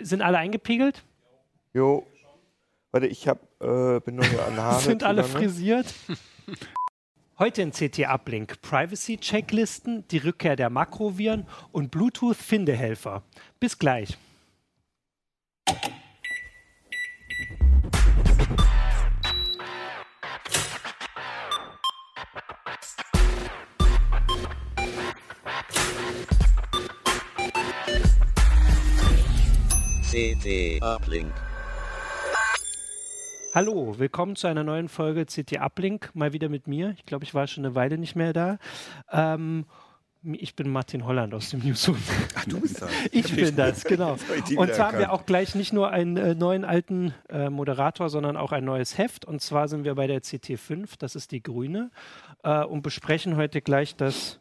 Sind alle eingepegelt? Jo. Warte, ich hab, äh, bin nur an Haare. Sind alle zugange. frisiert? Heute in CT Uplink Privacy-Checklisten, die Rückkehr der Makroviren und Bluetooth-Findehelfer. Bis gleich. CT Uplink. Hallo, willkommen zu einer neuen Folge CT Uplink. Mal wieder mit mir. Ich glaube, ich war schon eine Weile nicht mehr da. Ähm, ich bin Martin Holland aus dem Newsroom. Ach, du bist das. Ich bin das, genau. Und zwar haben wir auch gleich nicht nur einen äh, neuen alten äh, Moderator, sondern auch ein neues Heft. Und zwar sind wir bei der CT5, das ist die grüne, äh, und besprechen heute gleich das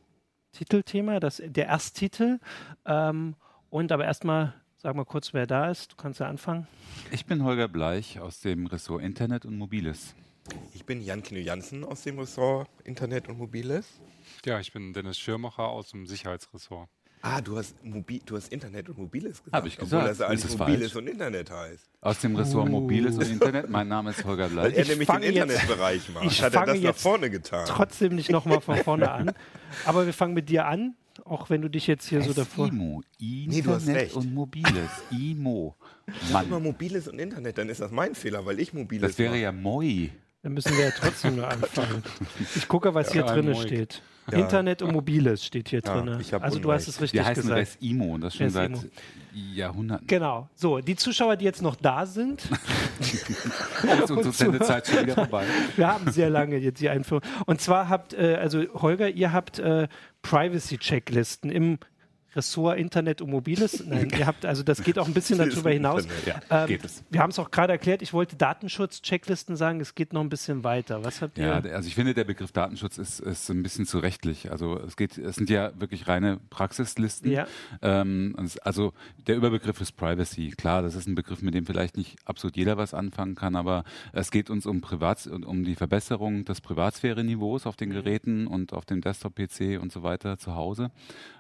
Titelthema, das, der Ersttitel. Ähm, und aber erstmal, sag mal kurz, wer da ist. Du kannst ja anfangen. Ich bin Holger Bleich aus dem Ressort Internet und Mobiles. Ich bin Jan Kino Jansen aus dem Ressort Internet und Mobiles. Ja, ich bin Dennis Schirmacher aus dem Sicherheitsressort. Ah, du hast, Mobi du hast Internet und Mobiles gesagt. Hab ich Obwohl gesagt. das eigentlich Ist es Mobiles falsch? und Internet heißt. Aus dem Ressort Mobiles und Internet. Mein Name ist Holger Weil Bleich. er nämlich den fange jetzt- Internetbereich macht. ich Hat er das nach vorne getan? Trotzdem nicht nochmal von vorne an. Aber wir fangen mit dir an, auch wenn du dich jetzt hier so davor. IMO. Nee, du hast Internet recht. und Mobiles. IMO. Sag mal Mann, Mobiles und Internet, dann ist das mein Fehler, weil ich Mobiles das wäre mache. ja Moi. Dann müssen wir ja trotzdem nur anfangen. Ich gucke, was hier Ja, drin Moik. steht. Ja. Mobiles und Mobiles steht hier Ja, drin. Also du hast es richtig Wir heißen gesagt. IMO und das schon seit IMO. Jahrhunderten. Genau. So, die Zuschauer, die jetzt noch da sind, Ist unsere Sendezeit schon wieder vorbei. wir haben sehr lange jetzt die Einführung. Und zwar habt, äh, also Holger, ihr habt äh, Privacy-Checklisten im Ressort Internet und Mobiles. Nein, ihr habt, also das geht auch ein bisschen darüber hinaus. Internet. Ja, Ähm. Wir haben es auch gerade erklärt, ich wollte Datenschutz-Checklisten sagen, es geht noch ein bisschen weiter. Was habt ihr? Ja, also ich finde, der Begriff Datenschutz ist, ist ein bisschen zu rechtlich. Also es geht, es sind ja wirklich reine Praxislisten. Ja. Ähm, also der Überbegriff ist Privacy. Klar, das ist ein Begriff, mit dem vielleicht nicht absolut jeder was anfangen kann, aber es geht uns um Privats und um die Verbesserung des Privatsphäre-Niveaus auf den Mhm. Geräten und auf dem Desktop-PC und so weiter zu Hause.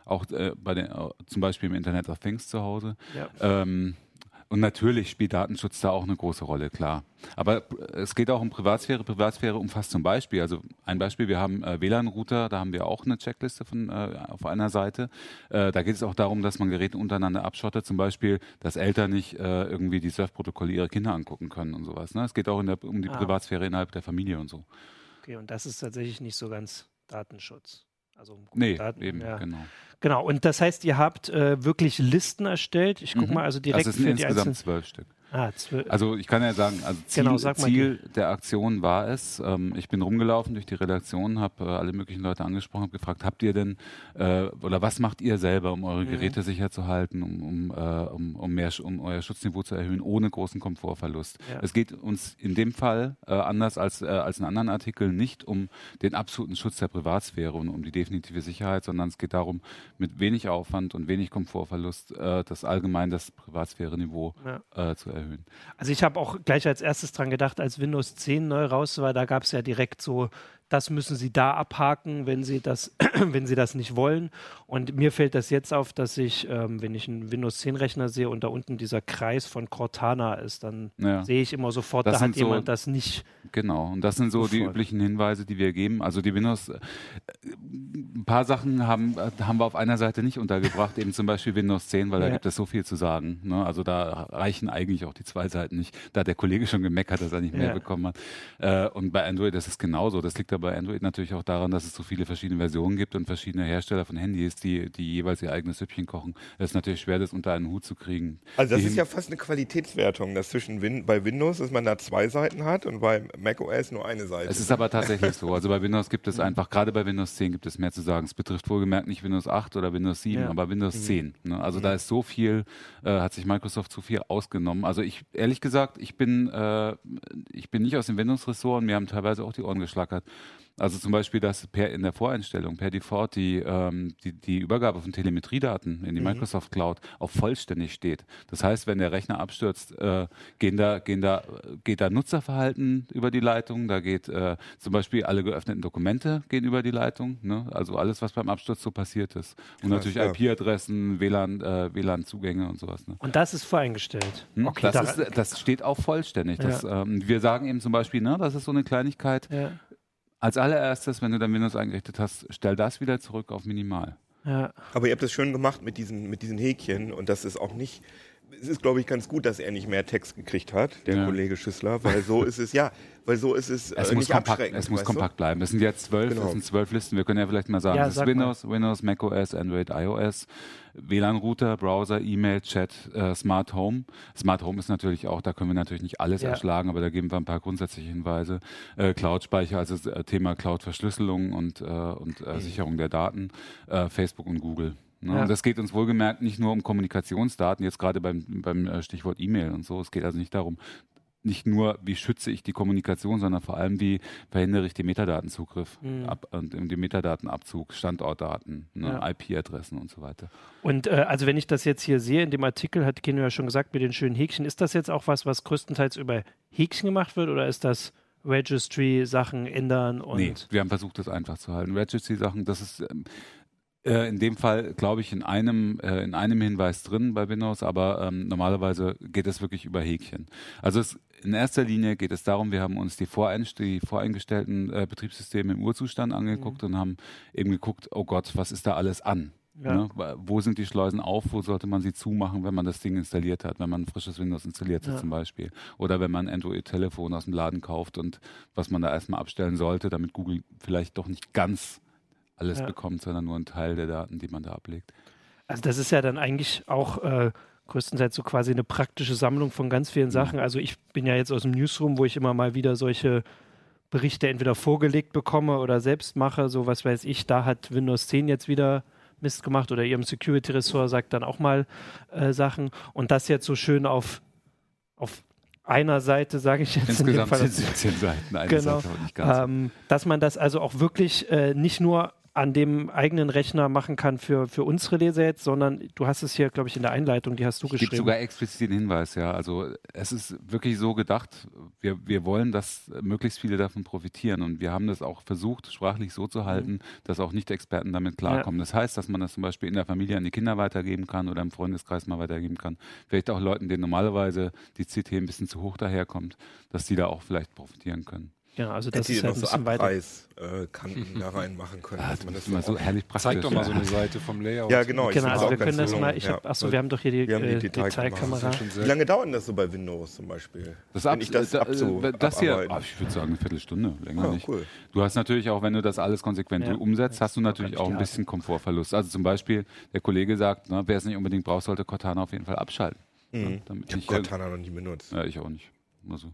Auch äh, bei den, zum Beispiel im Internet of Things zu Hause. Ja. Ähm, und natürlich spielt Datenschutz da auch eine große Rolle, klar. Aber äh, es geht auch um Privatsphäre. Privatsphäre umfasst zum Beispiel, also ein Beispiel, wir haben äh, WLAN-Router, da haben wir auch eine Checkliste von, äh, auf einer Seite. Äh, da geht es auch darum, dass man Geräte untereinander abschottet, zum Beispiel, dass Eltern nicht äh, irgendwie die Surfprotokolle ihrer Kinder angucken können und sowas. Ne? Es geht auch der, um die Ah. Privatsphäre innerhalb der Familie und so. Okay, und das ist tatsächlich nicht so ganz Datenschutz. Also um Nee, Daten, eben, ja. genau. Genau, und das heißt, ihr habt äh, wirklich Listen erstellt. Ich gucke Mhm. mal, also direkt also es sind für die insgesamt zwölf Stück. Ah. Also ich kann ja sagen, also Ziel, Genau, sag Ziel der Aktion war es, ähm, ich bin rumgelaufen durch die Redaktion, habe äh, alle möglichen Leute angesprochen, habe gefragt, habt ihr denn, äh, oder was macht ihr selber, um eure Mhm. Geräte sicher zu halten, um, um, äh, um, um, mehr, um euer Schutzniveau zu erhöhen, ohne großen Komfortverlust. Ja. Es geht uns in dem Fall, äh, anders als, äh, als in anderen Artikeln, nicht um den absoluten Schutz der Privatsphäre und um die definitive Sicherheit, sondern es geht darum, mit wenig Aufwand und wenig Komfortverlust äh, das allgemein das Privatsphäre-Niveau Ja. zu erhöhen. Also ich habe auch gleich als erstes dran gedacht, als Windows 10 neu raus war, da gab es ja direkt so, das müssen Sie da abhaken, wenn Sie das, wenn Sie das nicht wollen. Und mir fällt das jetzt auf, dass ich, ähm, wenn ich einen Windows 10 Rechner sehe und da unten dieser Kreis von Cortana ist, dann Ja. sehe ich immer sofort, Das da hat so- jemand das nicht. Genau, und das sind so die üblichen Hinweise, die wir geben. Also die Windows, äh, ein paar Sachen haben, äh, haben wir auf einer Seite nicht untergebracht, eben zum Beispiel Windows 10, weil da Ja. gibt es so viel zu sagen. Ne? Also da reichen eigentlich auch die zwei Seiten nicht. Da hat der Kollege schon gemeckert, dass er nicht mehr Ja. bekommen hat. Äh, und bei Android ist es genauso. Das liegt aber bei Android natürlich auch daran, dass es so viele verschiedene Versionen gibt und verschiedene Hersteller von Handys, die, die jeweils ihr eigenes Süppchen kochen. Es ist natürlich schwer, das unter einen Hut zu kriegen. Also das Die ist ja fast eine Qualitätswertung, dass zwischen Win bei Windows, dass man da zwei Seiten hat und bei macOS nur eine Seite. Es ist aber tatsächlich so. Also bei Windows gibt es einfach, gerade bei Windows 10 gibt es mehr zu sagen. Es betrifft wohlgemerkt nicht Windows 8 oder Windows 7, Ja. aber Windows 10. Ne? Also da ist so viel, äh, hat sich Microsoft zu viel ausgenommen. Also ich, ehrlich gesagt, ich bin, äh, ich bin nicht aus dem Windows-Ressort und mir haben teilweise auch die Ohren geschlackert, Also zum Beispiel, dass per in der Voreinstellung per Default die, ähm, die, die Übergabe von Telemetriedaten in die Mhm. Microsoft Cloud auf vollständig steht. Das heißt, wenn der Rechner abstürzt, äh, gehen da, gehen da, geht da Nutzerverhalten über die Leitung, da geht äh, zum Beispiel alle geöffneten Dokumente gehen über die Leitung, ne? also alles, was beim Absturz so passiert ist. Und Krass, natürlich ja. IP-Adressen, WLAN, äh, WLAN-Zugänge und sowas. Ne? Und das ist voreingestellt. Hm? Okay, das, da- ist, das steht auch vollständig. Das, ähm, wir sagen eben zum Beispiel, ne, das ist so eine Kleinigkeit. ja, Als allererstes, wenn du dein Windows eingerichtet hast, stell das wieder zurück auf minimal. ja. Aber ihr habt das schön gemacht mit diesen, mit diesen Häkchen und das ist auch nicht. Es ist, glaube ich, ganz gut, dass er nicht mehr Text gekriegt hat, der Ja. Kollege Schüssler, weil so ist es, ja, weil so ist es, Es äh, muss nicht kompakt, es muss weißt du? kompakt bleiben. Es sind jetzt zwölf, Genau. es sind zwölf Listen. Wir können ja vielleicht mal sagen, Ja, das ist sag mal. Windows, Windows, macOS, Android, iOS, WLAN-Router, Browser, E-Mail, Chat, äh, Smart Home. Smart Home ist natürlich auch, da können wir natürlich nicht alles Ja. erschlagen, aber da geben wir ein paar grundsätzliche Hinweise. Äh, Cloud-Speicher, also das äh, Thema Cloud-Verschlüsselung und, äh, und äh, Sicherung der Daten, äh, Facebook und Google. Ne? Ja. Und das geht uns wohlgemerkt nicht nur um Kommunikationsdaten, jetzt gerade beim, beim äh, Stichwort E-Mail und so. Es geht also nicht darum, nicht nur, wie schütze ich die Kommunikation, sondern vor allem, wie verhindere ich den Metadatenzugriff Mhm. ab, und den Metadatenabzug, Standortdaten, ne, Ja. IP-Adressen und so weiter. Und äh, also wenn ich das jetzt hier sehe in dem Artikel, hat Keno ja schon gesagt mit den schönen Häkchen, ist das jetzt auch was, was größtenteils über Häkchen gemacht wird oder ist das Registry, Sachen ändern und nee, wir haben versucht, das einfach zu halten. Registry-Sachen, das ist ähm, äh, in dem Fall, glaube ich, in einem, äh, in einem Hinweis drin bei Windows, aber ähm, normalerweise geht es wirklich über Häkchen. Also es, in erster Linie geht es darum, wir haben uns die, Voreinst die voreingestellten äh, Betriebssysteme im Urzustand angeguckt und haben eben geguckt, oh Gott, was ist da alles an? Ja. Ne? Wo sind die Schleusen auf? Wo sollte man sie zumachen, wenn man das Ding installiert hat, wenn man ein frisches Windows installiert hat Ja. zum Beispiel? Oder wenn man ein Android-Telefon aus dem Laden kauft und was man da erstmal abstellen sollte, damit Google vielleicht doch nicht ganz alles Ja. bekommt, sondern nur einen Teil der Daten, die man da ablegt. Also das ist ja dann eigentlich auch äh, größtenteils so quasi eine praktische Sammlung von ganz vielen Sachen. Also ich bin ja jetzt aus dem Newsroom, wo ich immer mal wieder solche Berichte entweder vorgelegt bekomme oder selbst mache, so was weiß ich, da hat Windows 10 jetzt wieder Mist gemacht oder ihrem Security-Ressort sagt dann auch mal äh, Sachen und das jetzt so schön auf, auf einer Seite, sage ich jetzt in dem Insgesamt Fall. sind 17 Seiten, eine Genau. Seite auch nicht ganz. Ähm, dass man das also auch wirklich äh, nicht nur an dem eigenen Rechner machen kann für, für unsere Leser jetzt, sondern du hast es hier, glaube ich, in der Einleitung, die hast du Es gibt geschrieben. sogar explizit den Hinweis, ja. Also es ist wirklich so gedacht, wir, wir wollen, dass möglichst viele davon profitieren und wir haben das auch versucht, sprachlich so zu halten, dass auch Nicht-Experten damit klarkommen. Das heißt, dass man das zum Beispiel in der Familie an die Kinder weitergeben kann oder im Freundeskreis mal weitergeben kann. Vielleicht auch Leuten, denen normalerweise die CT ein bisschen zu hoch daherkommt, dass die da auch vielleicht profitieren können. Ja, also das Hätte ist ja noch ein so bisschen weiter. Abreißkanten da reinmachen können. dass man Das immer so herrlich praktisch. Zeig doch mal so ja. eine Seite vom Layout. ja, genau. ich Genau, also auch wir können das mal, ich ja. hab, achso, wir haben doch hier die, äh, Detailkamera. Wie lange dauert denn das so bei Windows zum Beispiel? Das, ab, ich das da- abzu- äh, das hier, ah, ich würde sagen, eine Viertelstunde, länger Ah, nicht. cool. Du hast natürlich auch, wenn du das alles konsequent Ja. umsetzt, hast du natürlich auch ein bisschen Komfortverlust. Also zum Beispiel, der Kollege sagt, ne, wer es nicht unbedingt braucht, sollte Cortana auf jeden Fall abschalten. Mhm. Damit Ich habe Cortana noch nie benutzt. ja, ich auch nicht. Also.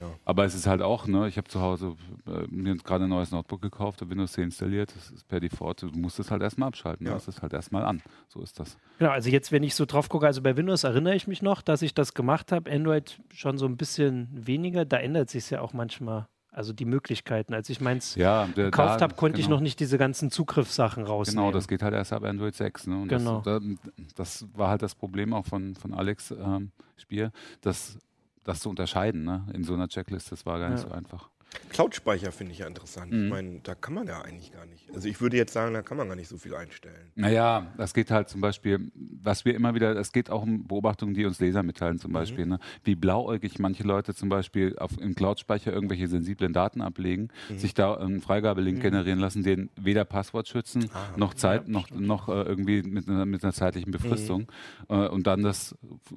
Ja. Aber es ist halt auch, ne, ich habe zu Hause äh, mir gerade ein neues Notebook gekauft, habe Windows 10 installiert, das ist per Default, du musst es halt erstmal abschalten, Ja. ja. es halt erstmal an. So ist das. Genau, also jetzt, wenn ich so drauf gucke, also bei Windows erinnere ich mich noch, dass ich das gemacht habe. Android schon so ein bisschen weniger. Da ändert sich ja auch manchmal, also die Möglichkeiten. Als ich meins Ja, der, gekauft habe, konnte ich genau. noch nicht diese ganzen Zugriffssachen rausnehmen. Genau, das geht halt erst ab Android 6. Ne? Und Genau. das, da, das war halt das Problem auch von, von Alex ähm, Spier, dass das zu unterscheiden ne? in so einer Checklist, das war gar nicht Ja. so einfach. Cloud-Speicher finde ich ja interessant. Mhm. Ich meine, da kann man ja eigentlich gar nicht. Also ich würde jetzt sagen, da kann man gar nicht so viel einstellen. Naja, das geht halt zum Beispiel, was wir immer wieder, es geht auch um Beobachtungen, die uns Leser mitteilen zum Beispiel, ne? wie blauäugig manche Leute zum Beispiel auf, im Cloud-Speicher irgendwelche sensiblen Daten ablegen, sich da einen Freigabelink generieren lassen, den weder Passwort schützen, noch Zeit, noch, noch äh, irgendwie mit einer, mit einer zeitlichen Befristung äh, und dann das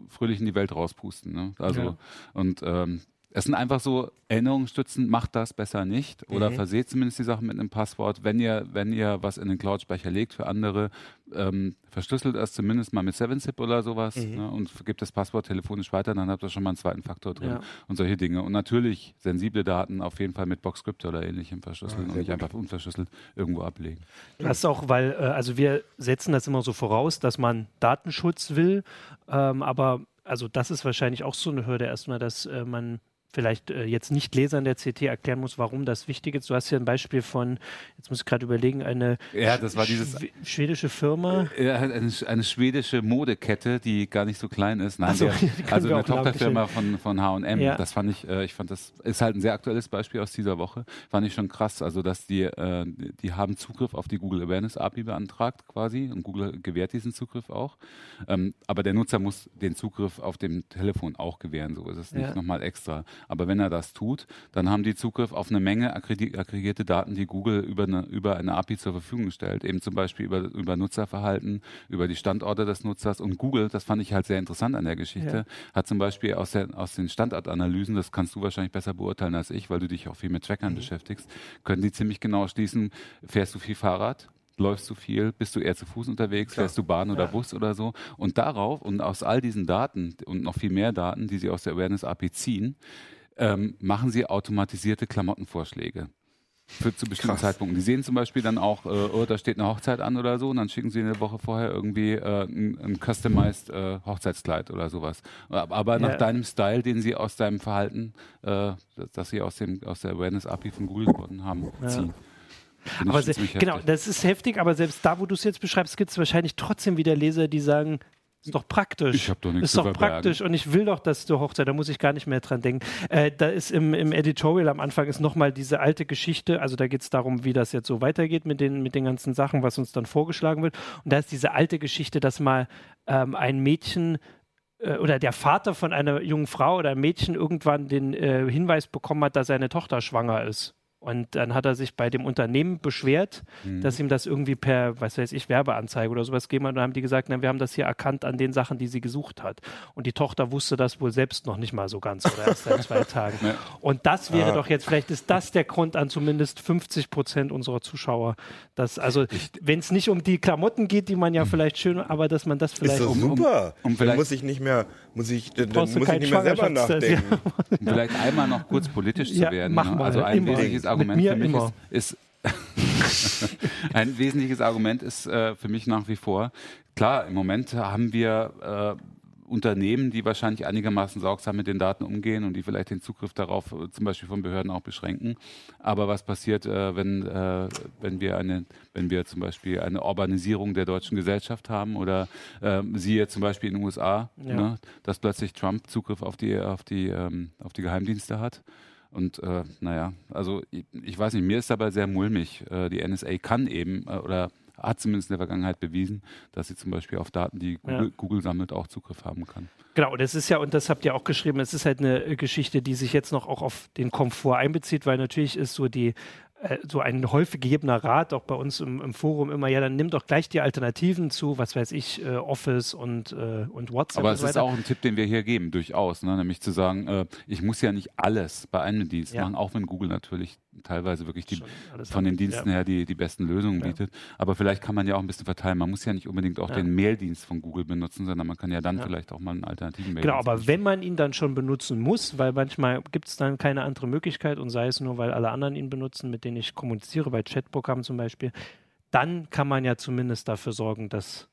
fröhlich in die Welt rauspusten. Ne? Also Ja. und ähm, es sind einfach so Erinnerungsstützen, macht das besser nicht oder verseht zumindest die Sachen mit einem Passwort. Wenn ihr, wenn ihr was in den Cloud-Speicher legt für andere, ähm, verschlüsselt es zumindest mal mit 7-Zip oder sowas ne, und gebt das Passwort telefonisch weiter, dann habt ihr schon mal einen zweiten Faktor drin Ja. und solche Dinge. Und natürlich sensible Daten auf jeden Fall mit Boxcrypt oder ähnlichem verschlüsseln und nicht einfach unverschlüsselt irgendwo ablegen. Du hast auch, weil, äh, also wir setzen das immer so voraus, dass man Datenschutz will, ähm, aber also das ist wahrscheinlich auch so eine Hürde erstmal, dass äh, man vielleicht äh, jetzt nicht Lesern der CT erklären muss, warum das wichtig ist. Du hast hier ein Beispiel von, jetzt muss ich gerade überlegen, eine ja, das war dieses, Schw schwedische Firma. Ja, eine, eine, schwedische Modekette, die gar nicht so klein ist. Nein, so, der, also eine Tochterfirma von, von H&M. Ja. Das fand ich, äh, ich fand das ist halt ein sehr aktuelles Beispiel aus dieser Woche. Fand ich schon krass. Also, dass die, äh, die haben Zugriff auf die Google Awareness API beantragt quasi und Google gewährt diesen Zugriff auch. Ähm, aber der Nutzer muss den Zugriff auf dem Telefon auch gewähren. So ist es nicht ja. nochmal extra. Aber wenn er das tut, dann haben die Zugriff auf eine Menge aggregierte Daten, die Google über eine, über eine API zur Verfügung stellt. Eben zum Beispiel über, über Nutzerverhalten, über die Standorte des Nutzers. Und Google, das fand ich halt sehr interessant an der Geschichte, ja. hat zum Beispiel aus, der, aus den Standortanalysen, das kannst du wahrscheinlich besser beurteilen als ich, weil du dich auch viel mit Trackern mhm. beschäftigst, können die ziemlich genau schließen, fährst du viel Fahrrad? Läufst du viel, bist du eher zu Fuß unterwegs, Klar. fährst du Bahn oder ja. Bus oder so. Und darauf und aus all diesen Daten und noch viel mehr Daten, die sie aus der Awareness API ziehen, ähm, machen sie automatisierte Klamottenvorschläge für zu bestimmten Krass. Zeitpunkten. Die sehen zum Beispiel dann auch, äh, oh, da steht eine Hochzeit an oder so, und dann schicken sie eine Woche vorher irgendwie äh, ein, ein customized äh, Hochzeitskleid oder sowas. Aber nach deinem Style, den sie aus deinem Verhalten, äh, das sie aus, dem, aus der Awareness API von Google gewonnen haben, ja. ziehen. Aber genau, das ist heftig, aber selbst da, wo du es jetzt beschreibst, gibt es wahrscheinlich trotzdem wieder Leser, die sagen, ist doch praktisch. Ich habe doch nichts Ist doch praktisch und ich will doch, dass du Hochzeit, da muss ich gar nicht mehr dran denken. Äh, da ist im, im Editorial am Anfang ist nochmal diese alte Geschichte, also da geht es darum, wie das jetzt so weitergeht mit den, mit den ganzen Sachen, was uns dann vorgeschlagen wird. Und da ist diese alte Geschichte, dass mal ähm, ein Mädchen äh, oder der Vater von einer jungen Frau oder einem Mädchen irgendwann den äh, Hinweis bekommen hat, dass seine Tochter schwanger ist. Und dann hat er sich bei dem Unternehmen beschwert, mhm. dass ihm das irgendwie per, was weiß ich, Werbeanzeige oder sowas gegeben hat. Und dann haben die gesagt, na, wir haben das hier erkannt an den Sachen, die sie gesucht hat. Und die Tochter wusste das wohl selbst noch nicht mal so ganz oder erst seit zwei Tagen. Ja. Und das wäre ah. doch jetzt, vielleicht ist das der Grund an zumindest 50 Prozent unserer Zuschauer, dass, also, wenn es nicht um die Klamotten geht, die man ja mhm. vielleicht schön, aber dass man das vielleicht. Ist das super. Um, um vielleicht muss ich nicht mehr, muss ich, dann, muss ich nicht mehr selber nachdenken. Ja. Um vielleicht einmal noch kurz politisch zu werden. Mach ne? mal, also ein wesentliches Argument für mich immer. ist, ist ein wesentliches Argument ist äh, für mich nach wie vor, klar, im Moment haben wir äh, Unternehmen, die wahrscheinlich einigermaßen sorgsam mit den Daten umgehen und die vielleicht den Zugriff darauf äh, zum Beispiel von Behörden auch beschränken. Aber was passiert, äh, wenn, äh, wenn, wir eine, wenn wir zum Beispiel eine Urbanisierung der deutschen Gesellschaft haben oder äh, siehe zum Beispiel in den USA, ja. ne, dass plötzlich Trump Zugriff auf die, auf die, ähm, auf die Geheimdienste hat? Und äh, naja, also ich, ich, weiß nicht, mir ist dabei sehr mulmig. Äh, die NSA kann eben äh, oder hat zumindest in der Vergangenheit bewiesen, dass sie zum Beispiel auf Daten, die Google, ja. Google, sammelt, auch Zugriff haben kann. Genau, das ist ja, und das habt ihr auch geschrieben, es ist halt eine Geschichte, die sich jetzt noch auch auf den Komfort einbezieht, weil natürlich ist so die äh, so ein häufig gegebener Rat, auch bei uns im, im, Forum immer, ja, dann nimm doch gleich die Alternativen zu, was weiß ich, äh, Office und, äh, und WhatsApp. Aber es ist auch ein Tipp, den wir hier geben, durchaus, ne? nämlich zu sagen, äh, ich muss ja nicht alles bei einem Dienst ja. machen, auch wenn Google natürlich teilweise wirklich die, von den Diensten ja. her die, die besten Lösungen ja. bietet. Aber vielleicht kann man ja auch ein bisschen verteilen. Man muss ja nicht unbedingt auch den Maildienst von Google benutzen, sondern man kann ja dann vielleicht auch mal einen alternativen Maildienst Genau, aber benutzen. wenn man ihn dann schon benutzen muss, weil manchmal gibt es dann keine andere Möglichkeit und sei es nur, weil alle anderen ihn benutzen, mit denen ich kommuniziere, bei Chatprogrammen zum Beispiel, dann kann man ja zumindest dafür sorgen, dass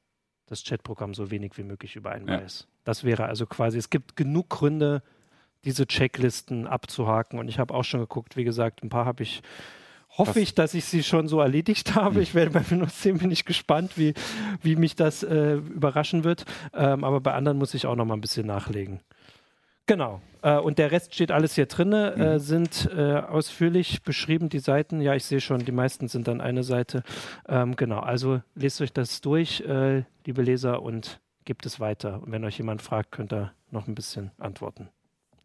das Chatprogramm so wenig wie möglich über einen weiß. Das wäre also quasi, es gibt genug Gründe, diese Checklisten abzuhaken. Und ich habe auch schon geguckt, wie gesagt, ein paar habe ich hoffe Was? ich, dass ich sie schon so erledigt habe. Hm. Ich werde bei Windows 10 bin ich gespannt, wie, wie mich das äh, überraschen wird. Ähm, aber bei anderen muss ich auch noch mal ein bisschen nachlegen. Genau. Äh, und der Rest steht alles hier drin, äh, mhm. sind äh, ausführlich beschrieben, die Seiten. Ja, ich sehe schon, die meisten sind dann eine Seite. Ähm, genau, also lest euch das durch, äh, liebe Leser, und gebt es weiter. Und wenn euch jemand fragt, könnt ihr noch ein bisschen antworten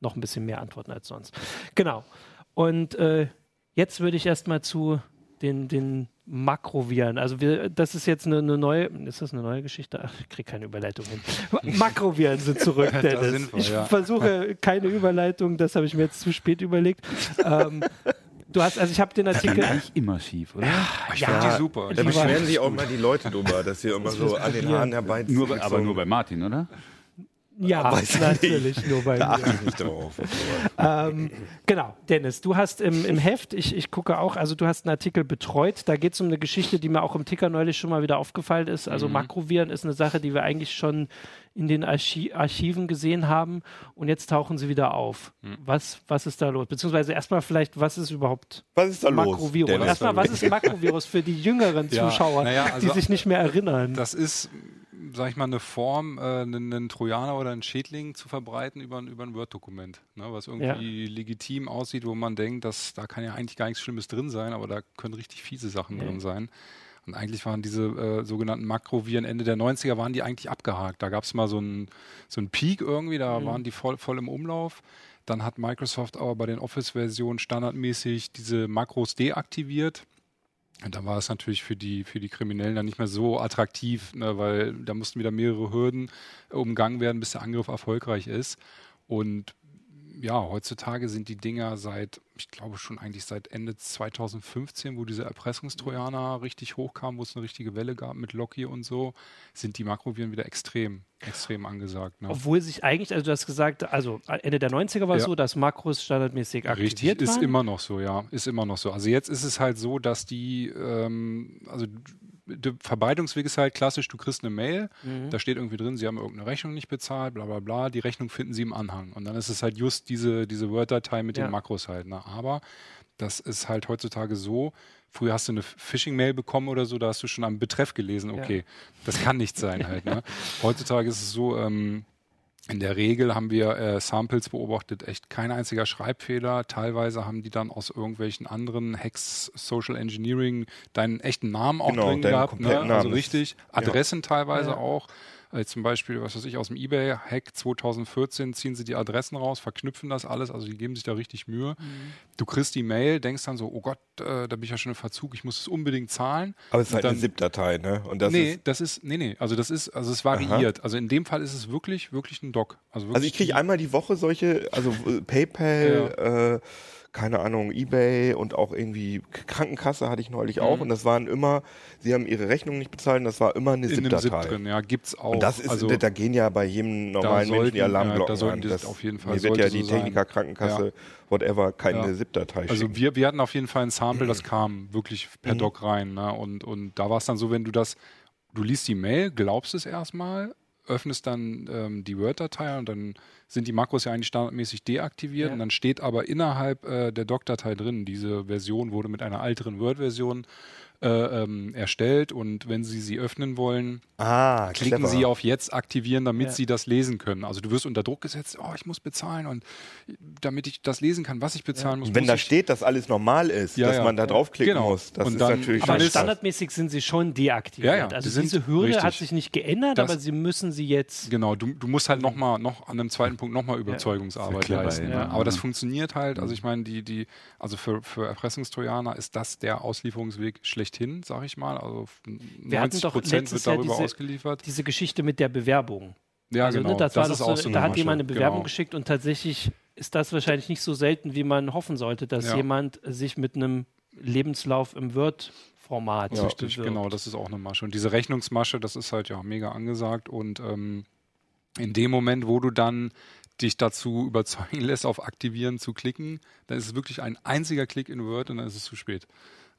noch ein bisschen mehr Antworten als sonst. Genau. Und äh, jetzt würde ich erstmal zu den, den Makroviren. Also wir, das ist jetzt eine, eine, neue, ist das eine neue Geschichte? Ach, ich kriege keine Überleitung hin. Makroviren sind zurück, Dennis. Sinnvoll, ich ja. versuche keine Überleitung, das habe ich mir jetzt zu spät überlegt. ähm, Du hast, also ich habe den Artikel. Das eigentlich immer schief, oder? Ja, ich ja, finde die super. Da beschweren sich auch mal die Leute drüber, dass sie immer so an den Haaren herbeiziehen. Nur, aber nur bei Martin, oder? Ja, Weiß ich natürlich, nicht. nur bei Da mir. achte ich nicht drauf. Ähm, genau, Dennis, du hast im, im Heft, ich, ich gucke auch, also du hast einen Artikel betreut, da geht es um eine Geschichte, die mir auch im Ticker neulich schon mal wieder aufgefallen ist. Also Mhm. Makroviren ist eine Sache, die wir eigentlich schon in den Archi Archiven gesehen haben und jetzt tauchen sie wieder auf. Mhm. Was, was ist da los? Beziehungsweise erstmal vielleicht, was ist überhaupt Was ist da? Makrovirus? Erstmal, was ist Makrovirus für die jüngeren Ja, Zuschauer, naja, die also- sich nicht mehr erinnern? Das ist, sag ich mal, eine Form, äh, einen, einen Trojaner oder einen Schädling zu verbreiten über, ein- über ein Word-Dokument, ne, was irgendwie legitim aussieht, wo man denkt, dass da kann ja eigentlich gar nichts Schlimmes drin sein, aber da können richtig fiese Sachen Ja. drin sein. Und eigentlich waren diese äh, sogenannten Makroviren Ende der 90er waren die eigentlich abgehakt. Da gab es mal so einen so einen Peak irgendwie, da Mhm. waren die voll, voll im Umlauf. Dann hat Microsoft aber bei den Office-Versionen standardmäßig diese Makros deaktiviert. Und dann war es natürlich für die, für die Kriminellen dann nicht mehr so attraktiv, ne, weil da mussten wieder mehrere Hürden umgangen werden, bis der Angriff erfolgreich ist. Und ja, heutzutage sind die Dinger seit, ich glaube schon eigentlich seit Ende 2015, wo diese Erpressungstrojaner richtig hochkamen, wo es eine richtige Welle gab mit Locky und so, sind die Makroviren wieder extrem, extrem angesagt. Ne? Obwohl sich eigentlich, also du hast gesagt, also Ende der 90er war es Ja. so, dass Makros standardmäßig aktiviert Richtig, ist waren. immer noch so, ja. Ist immer noch so. Also jetzt ist es halt so, dass die, ähm, also der Verbreitungsweg ist halt klassisch, du kriegst eine Mail, Mhm. da steht irgendwie drin, sie haben irgendeine Rechnung nicht bezahlt, bla bla bla, die Rechnung finden sie im Anhang. Und dann ist es halt just diese, diese Word-Datei mit Ja. den Makros halt. Ne? Aber das ist halt heutzutage so, früher hast du eine Phishing-Mail bekommen oder so, da hast du schon am Betreff gelesen, Ja. okay, das kann nicht sein halt. Ne? Heutzutage ist es so, ähm, in der Regel haben wir äh, Samples beobachtet, echt kein einziger Schreibfehler. Teilweise haben die dann aus irgendwelchen anderen Hacks, Social Engineering deinen echten Namen auch Genau, drin gehabt. Ne? Also Namen. richtig. Adressen teilweise Ja. auch. Äh, zum Beispiel, was weiß ich, aus dem eBay-Hack 2014 ziehen sie die Adressen raus, verknüpfen das alles, also die geben sich da richtig Mühe. Du kriegst die Mail, denkst dann so, oh Gott, äh, da bin ich ja schon im Verzug, ich muss es unbedingt zahlen. Aber es ist halt eine dann- ZIP-Datei, ne? Und das nee, ist, das ist, nee, nee, also das ist, also es variiert. Also in dem Fall ist es wirklich, wirklich ein Doc. Also, wirklich also ich kriege einmal die Woche solche, also äh, PayPal, äh, keine Ahnung, Ebay und auch irgendwie Krankenkasse hatte ich neulich auch. Und das waren immer, sie haben ihre Rechnung nicht bezahlt und das war immer eine in einem ZIP drin, ja, gibt's auch. Und das ist, also, da gehen ja bei jedem normalen Menschen sollten, die ja, Alarmglocken da sollten an. die Das, auf jeden Fall, Mir wird ja so die sein. Techniker, Krankenkasse, Ja. whatever, keine Ja. ZIP-Datei Also wir, wir hatten auf jeden Fall ein Sample, das kam wirklich per Mhm. Doc rein. Ne? Und, und da war es dann so, wenn du das, du liest die Mail, glaubst es erstmal, öffnest dann ähm, die Word-Datei und dann sind die Makros ja eigentlich standardmäßig deaktiviert Ja. und dann steht aber innerhalb äh, der Doc-Datei drin, diese Version wurde mit einer älteren Word-Version äh, ähm, erstellt und wenn Sie sie öffnen wollen, ah, klicken clever. Sie auf Jetzt aktivieren, damit Ja. Sie das lesen können. Also du wirst unter Druck gesetzt, oh, ich muss bezahlen und damit ich das lesen kann, was ich bezahlen muss. Und wenn muss da steht, dass alles normal ist, Ja, dass ja. man da draufklicken Genau. muss, das Und ist dann- natürlich Aber standardmäßig sind sie schon deaktiviert. Ja, ja, also diese Hürde richtig. hat sich nicht geändert, Das- aber sie müssen sie jetzt. Genau, du, du musst halt noch mal, noch an einem zweiten Punkt nochmal Überzeugungsarbeit clever, leisten. ja. Aber das funktioniert halt. Also ich meine, die, die, also für, für Erpressungstrojaner ist das der Auslieferungsweg schlechthin, sag ich mal. Also Wir hatten 90 doch Prozent letztes wird Jahr darüber diese- ausgeliefert. Diese Geschichte mit der Bewerbung. Ja, also, genau. ne, das, war ist auch so, so da hat jemand eine. Bewerbung genau. geschickt und tatsächlich ist das wahrscheinlich nicht so selten, wie man hoffen sollte, dass Ja. jemand sich mit einem Lebenslauf im Word-Format Ja, richtig, genau, das ist auch eine Masche. Und diese Rechnungsmasche, das ist halt ja mega angesagt. Und ähm, in dem Moment, wo du dann dich dazu überzeugen lässt, auf Aktivieren zu klicken, dann ist es wirklich ein einziger Klick in Word und dann ist es zu spät.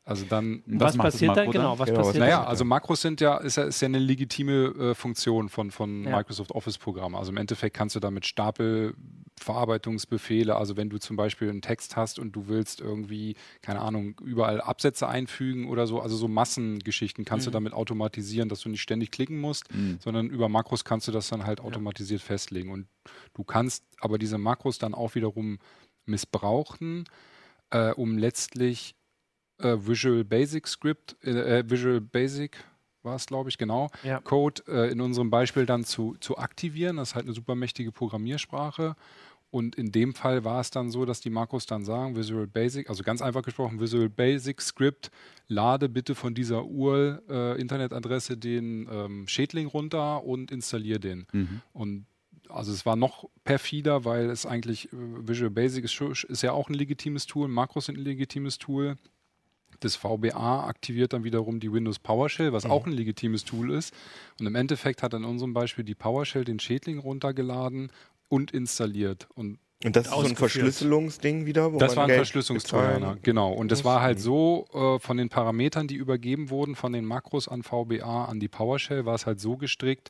Also dann. Was passiert dann? Genau, was Genau, passiert Naja, dann? also Makros sind ja, ist ja, ist ja eine legitime äh, Funktion von, von Ja. Microsoft Office-Programmen. Also im Endeffekt kannst du damit Stapelverarbeitungsbefehle, also wenn du zum Beispiel einen Text hast und du willst irgendwie, keine Ahnung, überall Absätze einfügen oder so, also so Massengeschichten kannst du damit automatisieren, dass du nicht ständig klicken musst, sondern über Makros kannst du das dann halt automatisiert festlegen. Und du kannst aber diese Makros dann auch wiederum missbrauchen, äh, um letztlich äh, Visual Basic Script, äh, äh, Visual Basic war es, glaube ich, genau, Ja. Code äh, in unserem Beispiel dann zu, zu aktivieren. Das ist halt eine super mächtige Programmiersprache. Und in dem Fall war es dann so, dass die Makros dann sagen, Visual Basic, also ganz einfach gesprochen, Visual Basic Script, lade bitte von dieser URL-Internetadresse den ähm, Schädling runter und installier den. Mhm. Und also es war noch perfider, weil es eigentlich äh, Visual Basic ist, ist ja auch ein legitimes Tool, Makros sind ein legitimes Tool. Das VBA aktiviert dann wiederum die Windows PowerShell, was mhm. auch ein legitimes Tool ist. Und im Endeffekt hat in unserem Beispiel die PowerShell den Schädling runtergeladen und installiert. Und und das ist so ein Verschlüsselungsding wieder? das war ein Verschlüsselungstrojaner, genau. Und das war halt so, äh, von den Parametern, die übergeben wurden, von den Makros an VBA, an die PowerShell, war es halt so gestrickt,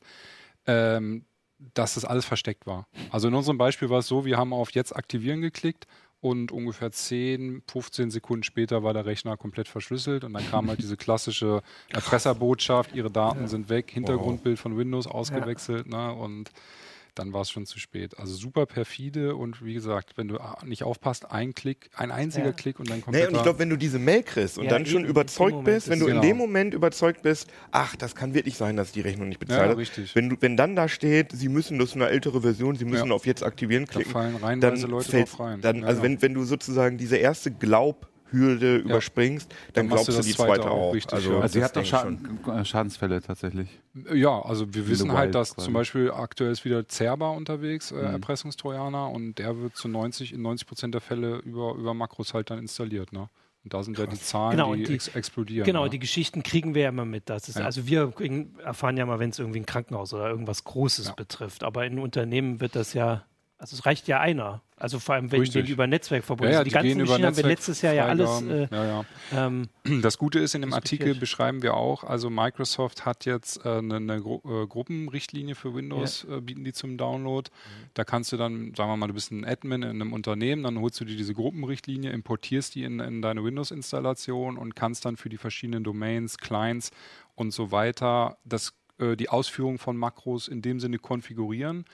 ähm, dass das alles versteckt war. Also in unserem Beispiel war es so, wir haben auf Jetzt aktivieren geklickt und ungefähr 10, 15 Sekunden später war der Rechner komplett verschlüsselt und dann kam halt diese klassische Erpresserbotschaft, ihre Daten ja. sind weg, Hintergrundbild von Windows ausgewechselt ja. ne, und dann war es schon zu spät. Also super perfide und wie gesagt, wenn du nicht aufpasst, ein Klick, ein einziger ja. Klick und dann kommt nee, und ich glaube, wenn du diese Mail kriegst und ja, dann schon überzeugt bist, wenn du genau. in dem Moment überzeugt bist, ach, das kann wirklich sein, dass die Rechnung nicht bezahlt ja, richtig. Wenn, du, wenn dann da steht, sie müssen, das ist eine ältere Version, sie müssen auf jetzt aktivieren klicken, da fallen dann Leute fällt, rein. Dann, also wenn, wenn du sozusagen diese erste Glaub Hürde ja. überspringst, dann, dann glaubst du die zweite, zweite auch. Richtig, also, ja. also ihr habt doch Schaden, Schadensfälle tatsächlich. Ja, also wir wissen halt, dass quasi. zum Beispiel aktuell ist wieder Zerber unterwegs, äh, mhm. Erpressungstrojaner, und der wird zu 90, in 90 Prozent der Fälle über, über Makros halt dann installiert. Ne? Und da sind Krass. ja die Zahlen, genau, die, die ex explodieren. Genau, ne? die Geschichten kriegen wir ja immer mit. Das ist, ja. Also wir erfahren ja mal, wenn es irgendwie ein Krankenhaus oder irgendwas Großes ja. betrifft. Aber in Unternehmen wird das ja also es reicht ja einer. Also vor allem, wenn Richtig. die über Netzwerk verbunden ja, ja, sind. Die, die ganzen Geschichten haben wir letztes Jahr ja alles. Äh, ja, ähm, das Gute ist, in dem Artikel beschreiben wir auch, also Microsoft hat jetzt äh, eine, eine Gru äh, Gruppenrichtlinie für Windows, äh, bieten die zum Download. Da kannst du dann, sagen wir mal, du bist ein Admin in einem Unternehmen, dann holst du dir diese Gruppenrichtlinie, importierst die in, in deine Windows-Installation und kannst dann für die verschiedenen Domains, Clients und so weiter das, äh, die Ausführung von Makros in dem Sinne konfigurieren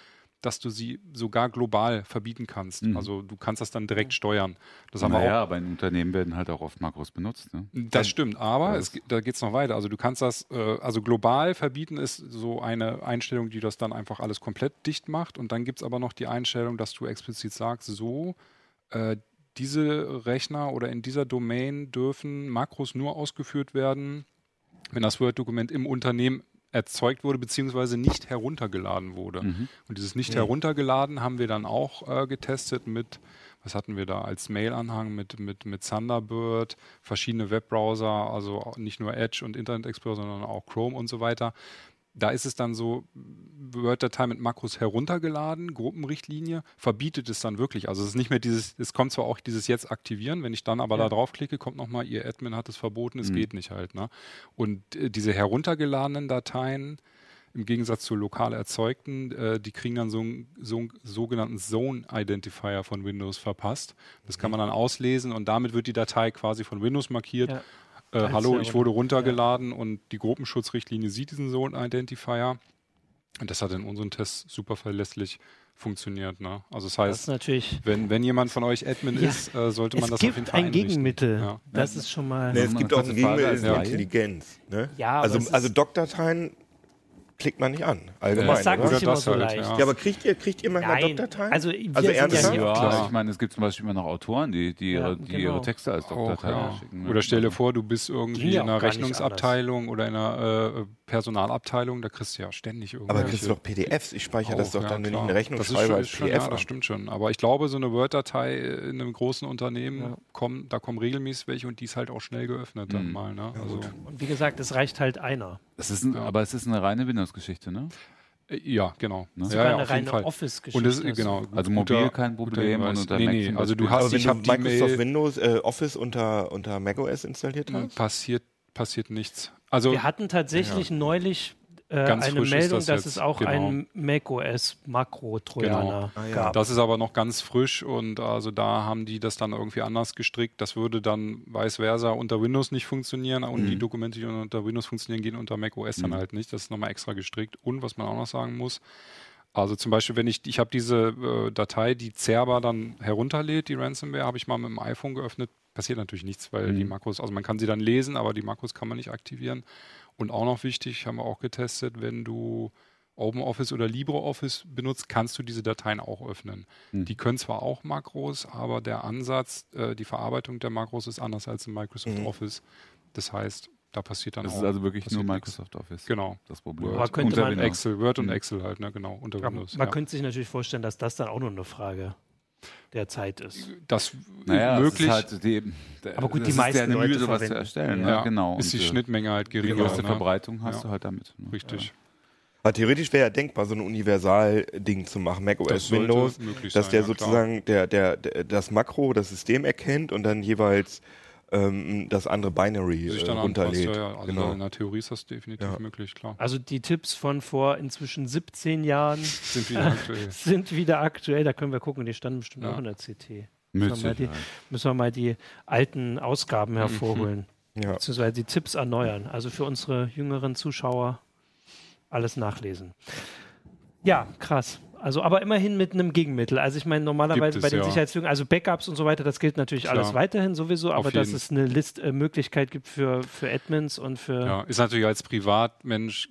dass du sie sogar global verbieten kannst. Mhm. Also du kannst das dann direkt steuern. Das haben naja, wir auch, aber in Unternehmen werden halt auch oft Makros benutzt. Ne? Das stimmt, aber es, da geht es noch weiter. Also du kannst das, äh, also global verbieten ist so eine Einstellung, die das dann einfach alles komplett dicht macht. Und dann gibt es aber noch die Einstellung, dass du explizit sagst, so, äh, diese Rechner oder in dieser Domain dürfen Makros nur ausgeführt werden, wenn das Word-Dokument im Unternehmen erzeugt wurde, beziehungsweise nicht heruntergeladen wurde. Mhm. Und dieses nicht heruntergeladen haben wir dann auch äh, getestet mit, was hatten wir da als Mail-Anhang mit, mit, mit Thunderbird, verschiedene Webbrowser, also nicht nur Edge und Internet Explorer, sondern auch Chrome und so weiter da ist es dann so, Word-Datei mit Makros heruntergeladen, Gruppenrichtlinie, verbietet es dann wirklich. Also es ist nicht mehr dieses, es kommt zwar auch dieses jetzt aktivieren, wenn ich dann aber ja. da draufklicke, kommt nochmal, ihr Admin hat es verboten, es mhm. geht nicht halt. Ne? Und äh, diese heruntergeladenen Dateien, im Gegensatz zu lokal erzeugten, äh, die kriegen dann so einen so sogenannten Zone Identifier von Windows verpasst. Das kann mhm. man dann auslesen und damit wird die Datei quasi von Windows markiert. Ja äh, hallo, ich wurde runtergeladen ja. und die Gruppenschutzrichtlinie sieht diesen Zone Identifier. Und das hat in unseren Tests super verlässlich funktioniert. Ne? Also das heißt, das wenn, wenn jemand von euch Admin ja. ist, äh, sollte man es das auf jeden Fall Es gibt ein Gegenmittel. Ja. Das ist schon mal... Nee, es gibt auch ein Gegenmittel, ja. Intelligenz. Ne? Ja, also, also Doc-Dateien klickt man nicht an. Allgemein. Das sagt sich immer so halt, leicht. Ja. ja. aber kriegt ihr, kriegt ihr manchmal Doc-Dateien? Also, also ernsthaft? Ja, ja, ich meine, es gibt zum Beispiel immer noch Autoren, die, die, ihre, die genau. ihre Texte als Doc-Datei ja. schicken. Ne? Oder stell dir vor, du bist irgendwie in einer Rechnungsabteilung oder in einer äh, Personalabteilung, da kriegst du ja ständig irgendwas. Aber kriegst du doch PDFs. Ich speichere das doch dann, wenn ich eine Rechnung das schreibe, als schon, PDF. Ja, das stimmt schon. Aber ich glaube, so eine Word-Datei in einem großen Unternehmen, kommen, da kommen regelmäßig welche und die ist halt auch schnell geöffnet dann mhm. mal. Ne? Also und wie gesagt, es reicht halt einer. Es ist ein, aber es ist eine reine Windows-Geschichte, ne? Äh, ja, genau. Ne? Ja, ja, eine reine Office-Geschichte. Genau, also mobil kein Problem und unter nee, Mac nee, also du hast, Aber wenn du Microsoft Windows äh, Office unter, unter macOS installiert hast? Passiert, passiert nichts. Also, Wir hatten tatsächlich ja. neulich äh, eine Meldung, das dass es auch genau. einen macOS Makro-Trojaner genau. ah, ja. gab. Das ist aber noch ganz frisch und also da haben die das dann irgendwie anders gestrickt. Das würde dann vice versa unter Windows nicht funktionieren und mhm. die Dokumente, die unter Windows funktionieren, gehen unter macOS mhm. dann halt nicht. Das ist nochmal extra gestrickt. Und was man auch noch sagen muss, also zum Beispiel, wenn ich, ich habe diese äh, Datei, die Zerber dann herunterlädt, die Ransomware, habe ich mal mit dem iPhone geöffnet. Passiert natürlich nichts, weil mhm. die Makros, also man kann sie dann lesen, aber die Makros kann man nicht aktivieren. Und auch noch wichtig, haben wir auch getestet, wenn du OpenOffice oder LibreOffice benutzt, kannst du diese Dateien auch öffnen. Mhm. Die können zwar auch Makros, aber der Ansatz, äh, die Verarbeitung der Makros ist anders als in Microsoft mhm. Office. Das heißt, da passiert dann das auch. Das ist also wirklich nur Microsoft nichts. Office. Genau. Das Problem. Word, unter man, Excel, Word und mhm. Excel halt, ne? genau, unter Windows. Man ja. könnte sich natürlich vorstellen, dass das dann auch noch eine Frage der Zeit ist. Das Naja, es möglich. Ist halt die, Aber gut, das die ist meisten ja eine Leute Mühe, sowas zu erstellen. Ja. Ja, genau. ist die Und, Schnittmenge halt Die geringer. größte ne? Verbreitung hast Ja. du halt damit. ne? Richtig. Aber theoretisch wäre ja denkbar, so ein Universal-Ding zu machen, Mac Das OS Windows, dass sein, der ja, sozusagen der, der, der, das Makro, das System erkennt und dann jeweils ähm, das andere Binary Sich äh, dann anpasst, runterlädt. ja, ja. Also genau. in der Theorie ist das definitiv Ja. möglich, klar. Also die Tipps von vor inzwischen 17 Jahren Sind wieder aktuell. sind wieder aktuell. Da können wir gucken, die standen bestimmt Ja. auch in der CT. Müssen wir, mal die, müssen wir mal die alten Mhm. Ausgaben hervorholen, Ja. beziehungsweise die Tipps erneuern. Also für unsere jüngeren Zuschauer alles nachlesen. Ja, krass. Also aber immerhin mit einem Gegenmittel. Also ich meine, normalerweise Gibt bei es, den ja. Sicherheitslücken, also Backups und so weiter, das gilt natürlich Klar. alles weiterhin sowieso, aber dass es eine List äh, Möglichkeit gibt für, für Admins und für Ja, ist natürlich als Privatmensch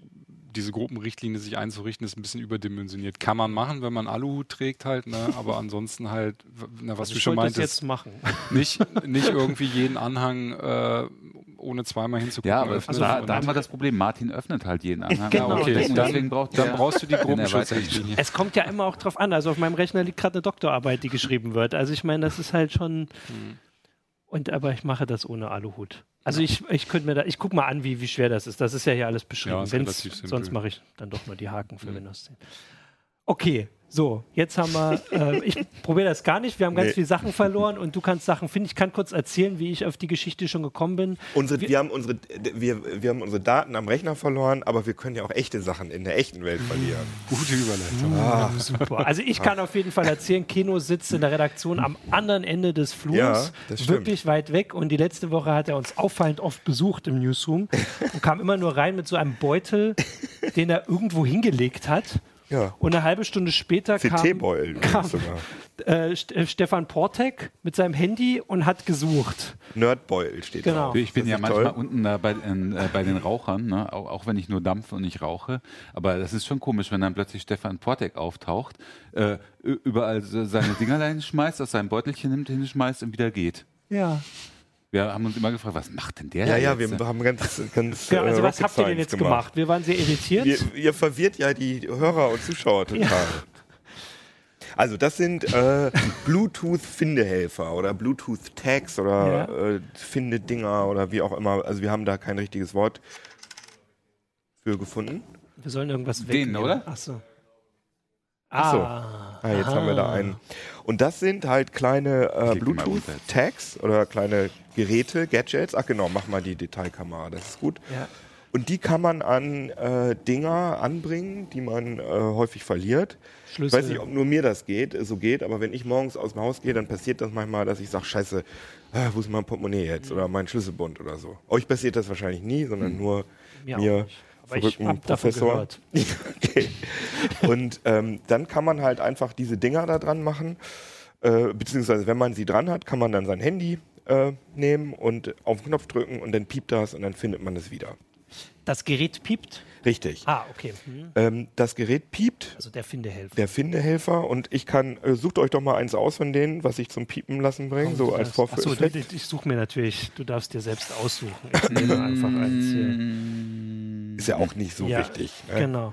diese Gruppenrichtlinie sich einzurichten, ist ein bisschen überdimensioniert. Kann man machen, wenn man Aluhut trägt halt, ne? aber ansonsten halt, na, was Also du ich schon meintest, jetzt machen. nicht, nicht irgendwie jeden Anhang äh, ohne zweimal hinzugucken. Ja, aber öffnen da, und- da haben wir das Problem. Martin öffnet halt jeden Anhang. Genau, Und okay, deswegen, dann- deswegen braucht dann brauchst du die Gruppenschutzrichtlinie. Es kommt ja immer auch drauf an. Also auf meinem Rechner liegt gerade eine Doktorarbeit, die geschrieben wird. Also ich meine, das ist halt schon. Hm. Und aber ich mache das ohne Aluhut. Also ich, ich könnte mir da, ich gucke mal an, wie, wie schwer das ist. Das ist ja hier alles beschrieben. Ja, sonst mache ich dann doch nur die Haken für Mhm. Windows 10. Okay, so, jetzt haben wir, äh, ich probiere das gar nicht. Wir haben ganz Nee. viele Sachen verloren und du kannst Sachen finden. Ich kann kurz erzählen, wie ich auf die Geschichte schon gekommen bin. Unsere, wir, haben unsere, wir, wir haben unsere Daten am Rechner verloren, aber wir können ja auch echte Sachen in der echten Welt verlieren. Gute Überleitung. Ah. Super. Also ich kann auf jeden Fall erzählen, Keno sitzt in der Redaktion am anderen Ende des Flurs, Ja, das stimmt. wirklich weit weg. Und die letzte Woche hat er uns auffallend oft besucht im Newsroom und kam immer nur rein mit so einem Beutel, den er irgendwo hingelegt hat. Ja. Und eine halbe Stunde später kam, kam sogar. äh, äh, Stefan Portek mit seinem Handy und hat gesucht. Nerdbeutel steht Genau. da. Ich bin Das ja manchmal toll. unten da bei, äh, bei den Rauchern, ne? auch, auch wenn ich nur dampfe und nicht rauche. Aber das ist schon komisch, wenn dann plötzlich Stefan Portek auftaucht, äh, überall seine Dingerlein schmeißt, aus seinem Beutelchen nimmt, hinschmeißt und wieder geht. Ja. Wir haben uns immer gefragt, was macht denn der Ja, ja, jetzt? wir haben ganz, ganz Genau, also äh, was habt ihr denn jetzt gemacht? Wir waren sehr irritiert. Wir, ihr verwirrt ja die Hörer und Zuschauer total. Also das sind äh, Bluetooth-Findehelfer oder Bluetooth-Tags oder äh, Finde-Dinger oder wie auch immer. Also wir haben da kein richtiges Wort für gefunden. Wir sollen irgendwas Den, wegnehmen. oder? Ach so. Ach so. Ah, Ah, jetzt haben wir da einen. Und das sind halt kleine äh, Bluetooth-Tags oder kleine Geräte, Gadgets. Ach genau, mach mal die Detailkamera, das ist gut. Ja. Und die kann man an äh, Dinger anbringen, die man äh, häufig verliert. Ich Schlüssel. weiß nicht, ob nur mir das geht, so geht, aber wenn ich morgens aus dem Haus gehe, dann passiert das manchmal, dass ich sage, scheiße, äh, wo ist mein Portemonnaie jetzt oder mein Schlüsselbund oder so. Euch passiert das wahrscheinlich nie, sondern nur Mir mir. Aber ich verrückten hab davon Professor. gehört. okay. Und ähm, dann kann man halt einfach diese Dinger da dran machen, äh, beziehungsweise wenn man sie dran hat, kann man dann sein Handy äh, nehmen und auf den Knopf drücken und dann piept das und dann findet man es wieder. Das Gerät piept. Richtig. Ah, okay. Hm. Ähm, das Gerät piept, Also der Findehelfer. der Findehelfer und ich kann, äh, sucht euch doch mal eins aus von denen, was ich zum Piepen lassen bringe, so als Achso, Vorführeffekt. ich suche mir natürlich, du darfst dir selbst aussuchen. Ich nehme einfach eins hier. Ist ja auch nicht so Ja, wichtig. Ne? Genau.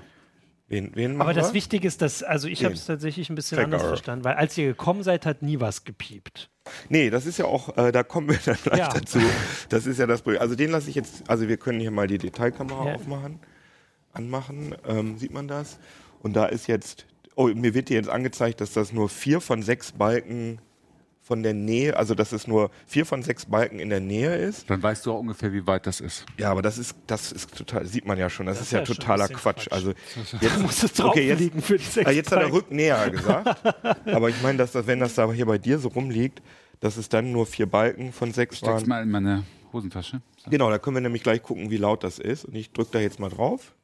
Wen, wen Aber das wir? Wichtige ist, dass, also ich habe es tatsächlich ein bisschen Checker. anders verstanden, weil als ihr gekommen seid, hat nie was gepiept. Nee, das ist ja auch, äh, da kommen wir dann gleich Ja. dazu. Das ist ja das Problem. Also den lasse ich jetzt, also wir können hier mal die Detailkamera Ja. aufmachen, anmachen, ähm, sieht man das? Und da ist jetzt, oh, mir wird hier jetzt angezeigt, dass das nur vier von sechs Balken von der Nähe, also dass es nur vier von sechs Balken in der Nähe ist. Dann weißt du auch ungefähr, wie weit das ist. Ja, aber das ist, das ist total, sieht man ja schon, das, Das ist ja, totaler Quatsch. Quatsch. Also jetzt, musst es okay, jetzt, für die sechs Ah, jetzt hat er Balken. Rücknäher gesagt. aber ich meine, dass das, wenn das da hier bei dir so rumliegt, dass es dann nur vier Balken von sechs Steck's waren. mal in meine Hosentasche. So. Genau, da können wir nämlich gleich gucken, wie laut das ist. Und ich drücke da jetzt mal drauf.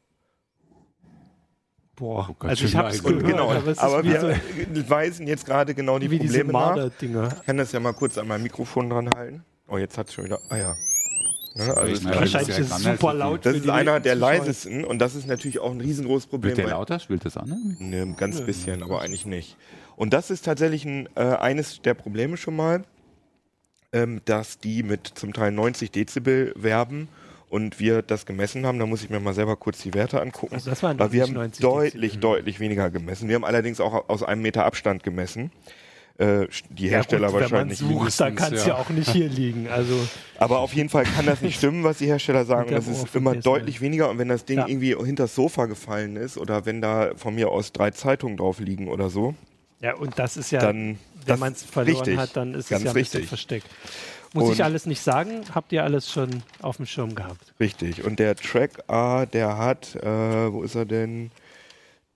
Boah, Oh Gott, also ich habe es gehört, genau, aber aber wir so, weisen jetzt gerade genau die wie diese Probleme nach. Ich kann das ja mal kurz an meinem Mikrofon dran halten. Oh, jetzt hat es schon wieder. Ah ja. Ne, also. Wahrscheinlich das ist es ja super laut. das ist einer der leisesten und das ist natürlich auch ein riesengroßes Problem. Wird der lauter? Spielt das an? Ne, ein ganz bisschen, aber eigentlich nicht. Und das ist tatsächlich ein, äh, eines der Probleme schon mal, ähm, dass die mit zum Teil 90 Dezibel werben und wir das gemessen haben. Da muss ich mir mal selber kurz die Werte angucken. Also das waren Weil wir haben 90 deutlich, Dezibel. deutlich weniger gemessen. Wir haben allerdings auch aus einem Meter Abstand gemessen. äh, die Hersteller ja, gut, wahrscheinlich. Wenn man sucht, dann kann es ja. ja. auch nicht hier liegen. Also aber auf jeden Fall kann das nicht stimmen, was die Hersteller sagen. Das ist immer deutlich weniger. Und wenn das Ding ja. irgendwie hinter das Sofa gefallen ist oder wenn da von mir aus drei Zeitungen drauf liegen oder so. Ja, und das ist ja, dann, wenn man es verloren richtig, hat, dann ist es ja ein richtig. bisschen versteckt. Muss und ich alles nicht sagen, habt ihr alles schon auf dem Schirm gehabt. Richtig. Und der Track A, der hat, äh, wo ist er denn?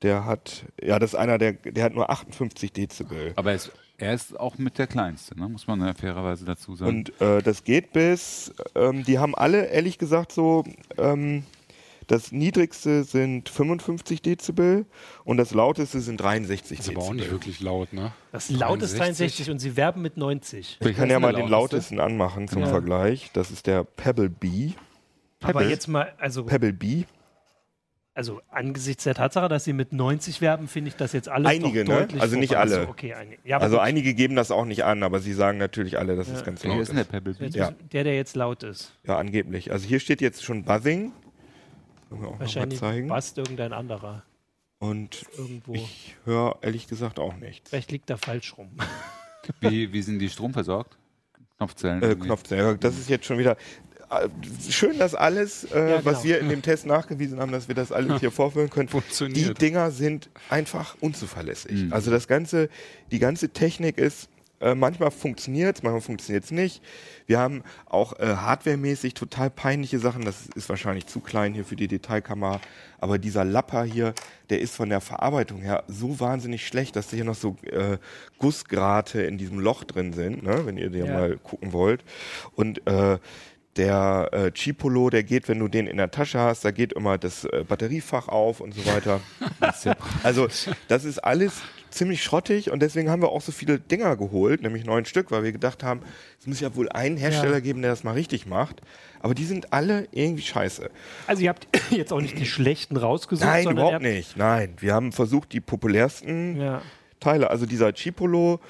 Der hat, ja, das ist einer, der, der hat nur 58 Dezibel. Aber es er ist auch mit der kleinste, ne? muss man ja fairerweise dazu sagen. Und äh, das geht bis, ähm, die haben alle ehrlich gesagt so, ähm, das niedrigste sind 55 Dezibel und das lauteste sind 63 Dezibel. Das ist aber auch nicht wirklich laut, ne? Das laut ist 63 und sie werben mit 90. Ich kann ja mal den lautesten anmachen zum ja. Vergleich. Das ist der Pebble B. Pebble, aber jetzt mal, also. Pebble B also angesichts der Tatsache, dass sie mit 90 werben, finde ich das jetzt alles Einige, doch ne? Also nicht alle. Also, okay, ein, ja, also einige geben das auch nicht an, aber sie sagen natürlich alle, dass ja. es ganz laut ist. ist. Der, Pebble ja. der, der jetzt laut ist. Ja, angeblich. Also hier steht jetzt schon Buzzing. Können wir auch Wahrscheinlich mal zeigen. buzzt irgendein anderer. Und Irgendwo. ich höre ehrlich gesagt auch nichts. Vielleicht liegt da falsch rum. wie, wie sind die stromversorgt? Knopfzellen. Äh, Knopfzellen. Das ist jetzt schon wieder. Äh, schön, dass alles, äh, ja, genau. was wir in dem Test nachgewiesen haben, dass wir das alles hier vorführen können. Die Dinger sind einfach unzuverlässig. Mhm. Also das ganze, die ganze Technik ist äh, manchmal funktioniert es, manchmal funktioniert es nicht. Wir haben auch äh, hardwaremäßig total peinliche Sachen. Das ist wahrscheinlich zu klein hier für die Detailkamera. Aber dieser Lapper hier, der ist von der Verarbeitung her so wahnsinnig schlecht, dass da hier noch so äh, Gussgrate in diesem Loch drin sind, ne? wenn ihr den ja. mal gucken wollt. Und äh, der äh, Chipolo, der geht, wenn du den in der Tasche hast, da geht immer das äh, Batteriefach auf und so weiter. also das ist alles ziemlich schrottig und deswegen haben wir auch so viele Dinger geholt, nämlich neun Stück, weil wir gedacht haben, es muss ja wohl einen Hersteller ja. geben, der das mal richtig macht. Aber die sind alle irgendwie scheiße. Also ihr habt jetzt auch nicht die schlechten rausgesucht? Nein, überhaupt nicht. Nein, wir haben versucht, die populärsten ja. Teile, also dieser Chipolo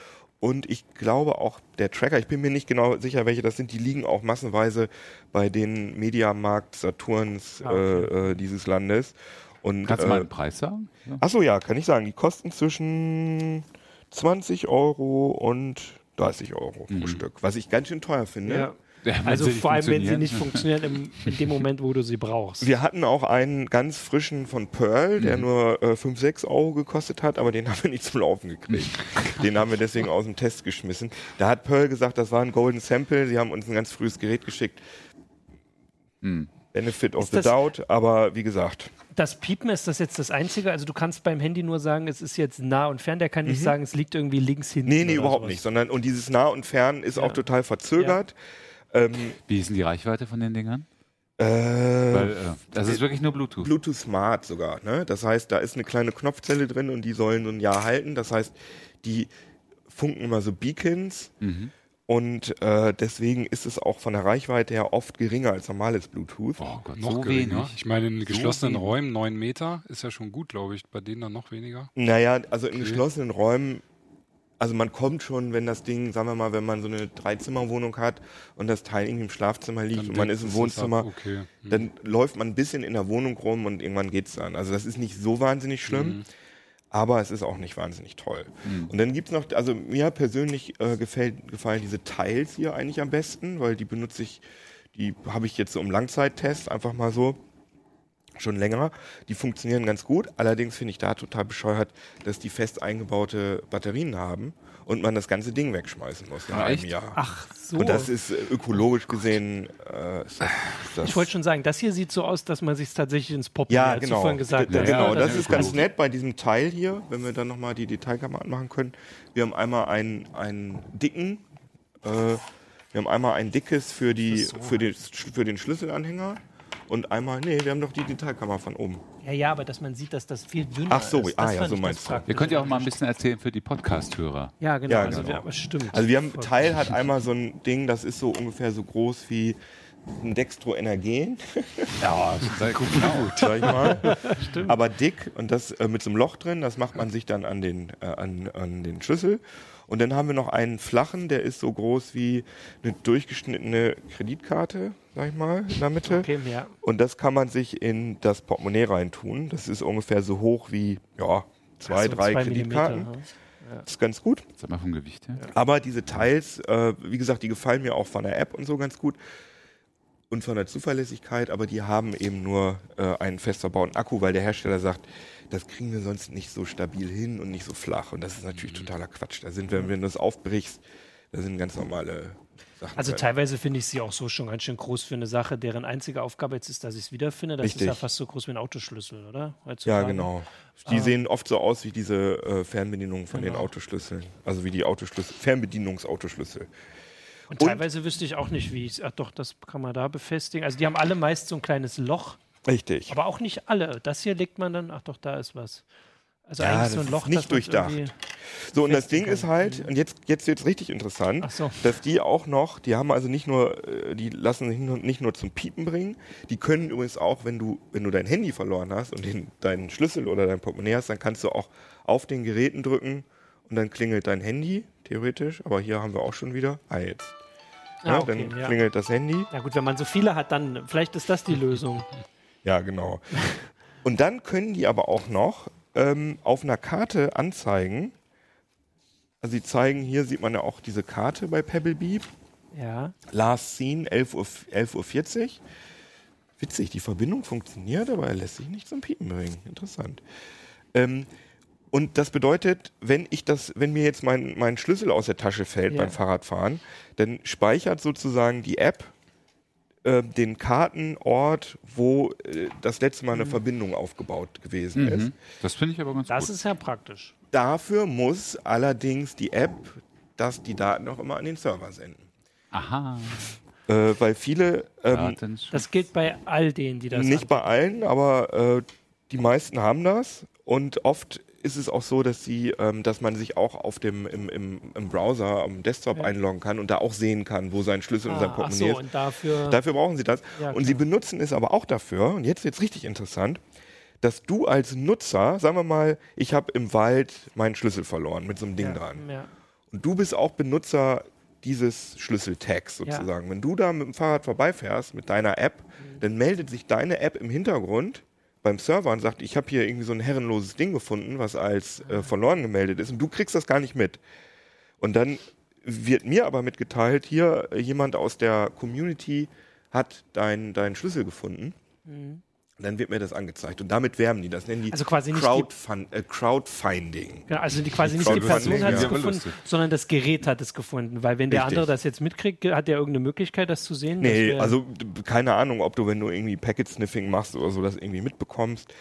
und ich glaube auch der Tracker, ich bin mir nicht genau sicher, welche das sind, die liegen auch massenweise bei den Mediamarkt Saturns ah, okay. äh, äh dieses Landes. Und, Kannst du mal äh, einen Preis sagen? Ja. Achso, ja, kann ich sagen. Die kosten zwischen 20 Euro und 30 Euro mhm. pro Stück, was ich ganz schön teuer finde. Ja. Ja, also vor allem, wenn sie nicht funktionieren im, in dem Moment, wo du sie brauchst. Wir hatten auch einen ganz frischen von Pearl, der mhm. nur äh, 5, 6 Euro gekostet hat, aber den haben wir nicht zum Laufen gekriegt. den haben wir deswegen aus dem Test geschmissen. Da hat Pearl gesagt, das war ein Golden Sample. Sie haben uns ein ganz frühes Gerät geschickt. Mhm. Benefit of ist the Doubt, aber wie gesagt. Das Piepen ist das jetzt das Einzige? Also du kannst beim Handy nur sagen, es ist jetzt nah und fern, der kann nicht mhm. sagen, es liegt irgendwie links hinten. Nee, nee, überhaupt sowas. nicht, sondern und dieses nah und fern ist ja. auch total verzögert. Ja. Ähm, Wie ist denn die Reichweite von den Dingern? Äh, Weil, äh, das ist wirklich nur Bluetooth. Bluetooth Smart sogar. Ne? Das heißt, da ist eine kleine Knopfzelle drin und die sollen ein Jahr halten. Das heißt, die funken immer so Beacons. Mhm. Und äh, deswegen ist es auch von der Reichweite her oft geringer als normales Bluetooth. Oh Gott, noch so geringer. Wenig. Ich meine, in geschlossenen so Räumen 9 Meter ist ja schon gut, glaube ich. Bei denen dann noch weniger. Naja, also in geschlossenen Räumen also man kommt schon, wenn das Ding, sagen wir mal, wenn man so eine Dreizimmerwohnung hat und das Teil irgendwie im Schlafzimmer liegt dann und man ist im Wohnzimmer, okay. mhm. dann läuft man ein bisschen in der Wohnung rum und irgendwann geht's dann. Also das ist nicht so wahnsinnig schlimm. Mhm. Aber es ist auch nicht wahnsinnig toll. Mhm. Und dann gibt's noch, also mir persönlich äh, gefällt, gefallen diese Teils hier eigentlich am besten, weil die benutze ich, die habe ich jetzt so im Langzeittest einfach mal so schon länger. Die funktionieren ganz gut. Allerdings finde ich da total bescheuert, dass die fest eingebaute Batterien haben und man das ganze Ding wegschmeißen muss nach einem Jahr. Ach so. Und das ist äh, ökologisch oh gesehen. Äh, ist das, das ich wollte schon sagen, das hier sieht so aus, dass man sich tatsächlich ins Pop ja, genau. gesagt hat. Genau, das, das ist ganz nett bei diesem Teil hier, wenn wir dann nochmal die Detailkamera anmachen können. Wir haben einmal einen, einen dicken, äh, wir haben einmal ein dickes für, die, so. für, den, für den Schlüsselanhänger und einmal, nee, wir haben doch die Detailkamera von oben. Ja, ja, aber dass man sieht, dass das viel dünner Ach so, ist. ah, ja, so meinst du. Ihr könnt ja auch mal ein bisschen erzählen für die Podcast-Hörer. Ja, genau. Ja, also genau. Also, stimmt. Also wir haben, Teil hat einmal so ein Ding, das ist so ungefähr so groß wie ein Dextroenergen. Ja, sehr gut, sag ich mal. Stimmt. Aber dick und das äh, mit so einem Loch drin, das macht man sich dann an den, äh, an, an den Schlüssel. Und dann haben wir noch einen flachen, der ist so groß wie eine durchgeschnittene Kreditkarte, sag ich mal, in der Mitte. Okay, ja. Und das kann man sich in das Portemonnaie reintun. Das ist ungefähr so hoch wie, ja, zwei, so, drei, zwei Kreditkarten. Das ist ganz gut. Sag mal vom Gewicht her. Aber diese Teils, äh, wie gesagt, die gefallen mir auch von der App und so ganz gut und von der Zuverlässigkeit, aber die haben eben nur äh, einen fest verbauten Akku, weil der Hersteller sagt, das kriegen wir sonst nicht so stabil hin und nicht so flach. Und das ist natürlich Mhm. totaler Quatsch. Da sind, wir, wenn du das aufbrichst, da sind ganz normale Sachen. Also drin. teilweise finde ich sie auch so schon ganz schön groß für eine Sache, deren einzige Aufgabe jetzt ist, dass ich es wiederfinde. Das ist Richtig. ja fast so groß wie ein Autoschlüssel, oder? ja, Heutzutage. genau. Die Ah. sehen oft so aus wie diese äh, Fernbedienungen von den Genau. Autoschlüsseln. Also wie die Autoschlüssel, Fernbedienungsautoschlüssel. Und, Und- teilweise wüsste ich auch nicht, wie ich Ach doch, das kann man da befestigen. Also die haben alle meist so ein kleines Loch, Richtig. aber auch nicht alle. Das hier legt man dann, ach doch, da ist was. Also Ja, eigentlich so ein ist Loch, nicht dass man's durchdacht. So, und das Ding festigen ist kann. halt, und jetzt, jetzt wird es richtig interessant, so. dass die auch noch, die haben also nicht nur, äh, die lassen sich nicht nur zum Piepen bringen, die können übrigens auch, wenn du, wenn du dein Handy verloren hast und den, deinen Schlüssel oder dein Portemonnaie hast, dann kannst du auch auf den Geräten drücken und dann klingelt dein Handy, theoretisch, aber hier haben wir auch schon wieder, ah jetzt, Ah, ja, okay, dann ja. klingelt das Handy, ja gut, wenn man so viele hat, dann vielleicht ist das die Lösung. ja genau. Und dann können die aber auch noch ähm, auf einer Karte anzeigen, also sie zeigen, hier sieht man ja auch diese Karte bei Pebble Beep, Ja. Last Scene, 11.40 Uhr, 11.40 Uhr. Witzig, die Verbindung funktioniert, aber er lässt sich nicht zum Piepen bringen. Interessant. Ähm, und das bedeutet, wenn ich das, wenn mir jetzt mein, mein Schlüssel aus der Tasche fällt Ja. beim Fahrradfahren, dann speichert sozusagen die App äh, den Kartenort, wo äh, das letzte Mal eine Mhm. Verbindung aufgebaut gewesen ist. Mhm. Das finde ich aber ganz Das gut. ist ja praktisch. Dafür muss allerdings die App das, die Daten auch immer an den Server senden. Aha. Äh, weil viele ähm. Das gilt bei all denen, die das Nicht bei allen, aber äh, die meisten haben das. Und oft ist es auch so, dass sie, ähm, dass man sich auch auf dem im, im, im Browser, am Desktop Ja. einloggen kann und da auch sehen kann, wo sein Schlüssel und sein Ah, Portemonnaie so, ist. und dafür. Dafür brauchen sie das. Ja, und sie benutzen es aber auch dafür, und jetzt wird es richtig interessant, dass du als Nutzer, sagen wir mal, ich habe im Wald meinen Schlüssel verloren mit so einem Ding ja, dran. Ja. Und du bist auch Benutzer dieses Schlüsseltags sozusagen. Wenn du da mit dem Fahrrad vorbeifährst mit deiner App, Mhm. dann meldet sich deine App im Hintergrund beim Server und sagt, ich habe hier irgendwie so ein herrenloses Ding gefunden, was als äh, verloren gemeldet ist und du kriegst das gar nicht mit. Und dann wird mir aber mitgeteilt, hier äh, jemand aus der Community hat deinen dein Schlüssel gefunden. Dann wird mir das angezeigt und damit werben die. Das nennen die. Also quasi nicht die- Crowdfund äh, Crowdfunding. Ja, also die quasi nicht die Person hat es ja. gefunden, Lustig. sondern das Gerät hat es gefunden. Weil wenn der Richtig. andere das jetzt mitkriegt, hat der irgendeine Möglichkeit, das zu sehen? Nee, also keine Ahnung, ob du, wenn du irgendwie Packet-Sniffing machst oder so, das irgendwie mitbekommst.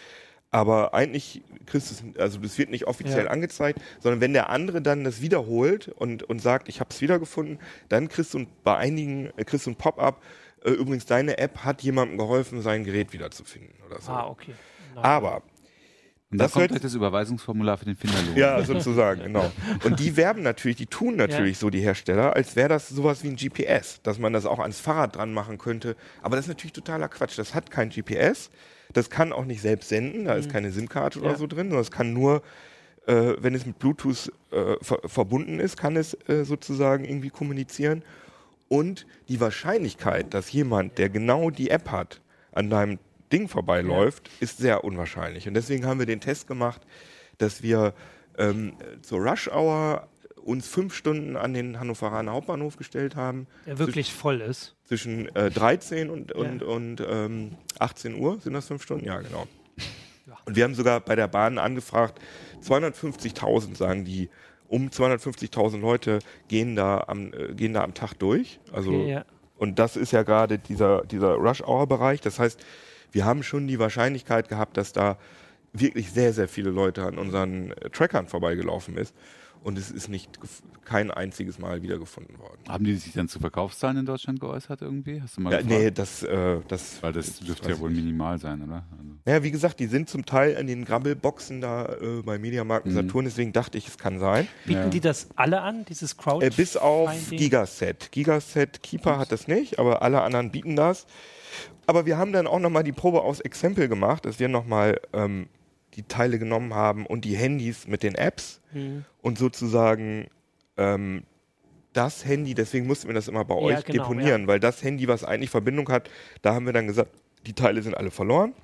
Aber eigentlich kriegst du es, also das wird nicht offiziell Ja. angezeigt, sondern wenn der andere dann das wiederholt und, und sagt, ich habe es wiedergefunden, dann kriegst du bei einigen äh, kriegst du ein Pop-up. Äh, übrigens, deine App hat jemandem geholfen, sein Gerät wiederzufinden oder so. Ah, okay. Na, Aber Und da das kommt gleich das Überweisungsformular für den Finderlohn. Ja, sozusagen, genau. Und die werben natürlich, die tun natürlich so die Hersteller, als wäre das sowas wie ein GPS, dass man das auch ans Fahrrad dran machen könnte. Aber das ist natürlich totaler Quatsch. Das hat kein GPS. Das kann auch nicht selbst senden. Da ist keine SIM-Karte oder Ja. so drin, sondern es kann nur, äh, wenn es mit Bluetooth äh, ver verbunden ist, kann es äh, sozusagen irgendwie kommunizieren. Und die Wahrscheinlichkeit, dass jemand, der genau die App hat, an deinem Ding vorbeiläuft, ist sehr unwahrscheinlich. Und deswegen haben wir den Test gemacht, dass wir ähm, zur Rush Hour uns fünf Stunden an den Hannoveraner Hauptbahnhof gestellt haben, der wirklich voll ist. zwischen äh, 13 und, und, Ja. und ähm, 18 Uhr. Sind das fünf Stunden? Ja, genau. Ja. Und wir haben sogar bei der Bahn angefragt, 250.000 sagen die, um 250.000 Leute gehen da am, äh, gehen da am Tag durch. Also Okay, ja. und das ist ja gerade dieser, dieser Rush-Hour-Bereich. Das heißt, wir haben schon die Wahrscheinlichkeit gehabt, dass da wirklich sehr, sehr viele Leute an unseren äh, Trackern vorbeigelaufen ist. Und es ist nicht kein einziges Mal wiedergefunden worden. Haben die sich dann zu Verkaufszahlen in Deutschland geäußert irgendwie? Hast du mal Ja, gefragt? nee, das, äh, das. Weil das dürfte ja wohl nicht. minimal sein, oder? Also, Naja, wie gesagt, die sind zum Teil in den Grabbelboxen da äh, bei Mediamarkt und Mhm. Saturn, deswegen dachte ich, es kann sein. Bieten Ja. die das alle an, dieses Crowd? Äh, bis auf Finding? Gigaset. Gigaset Keeper hat das nicht, aber alle anderen bieten das. Aber wir haben dann auch nochmal die Probe aus Exempel gemacht, dass wir nochmal ähm, die Teile genommen haben und die Handys mit den Apps Hm. Und sozusagen ähm, das Handy, deswegen mussten wir das immer bei Ja, euch genau, deponieren, weil das Handy, was eigentlich Verbindung hat, da haben wir dann gesagt, die Teile sind alle verloren.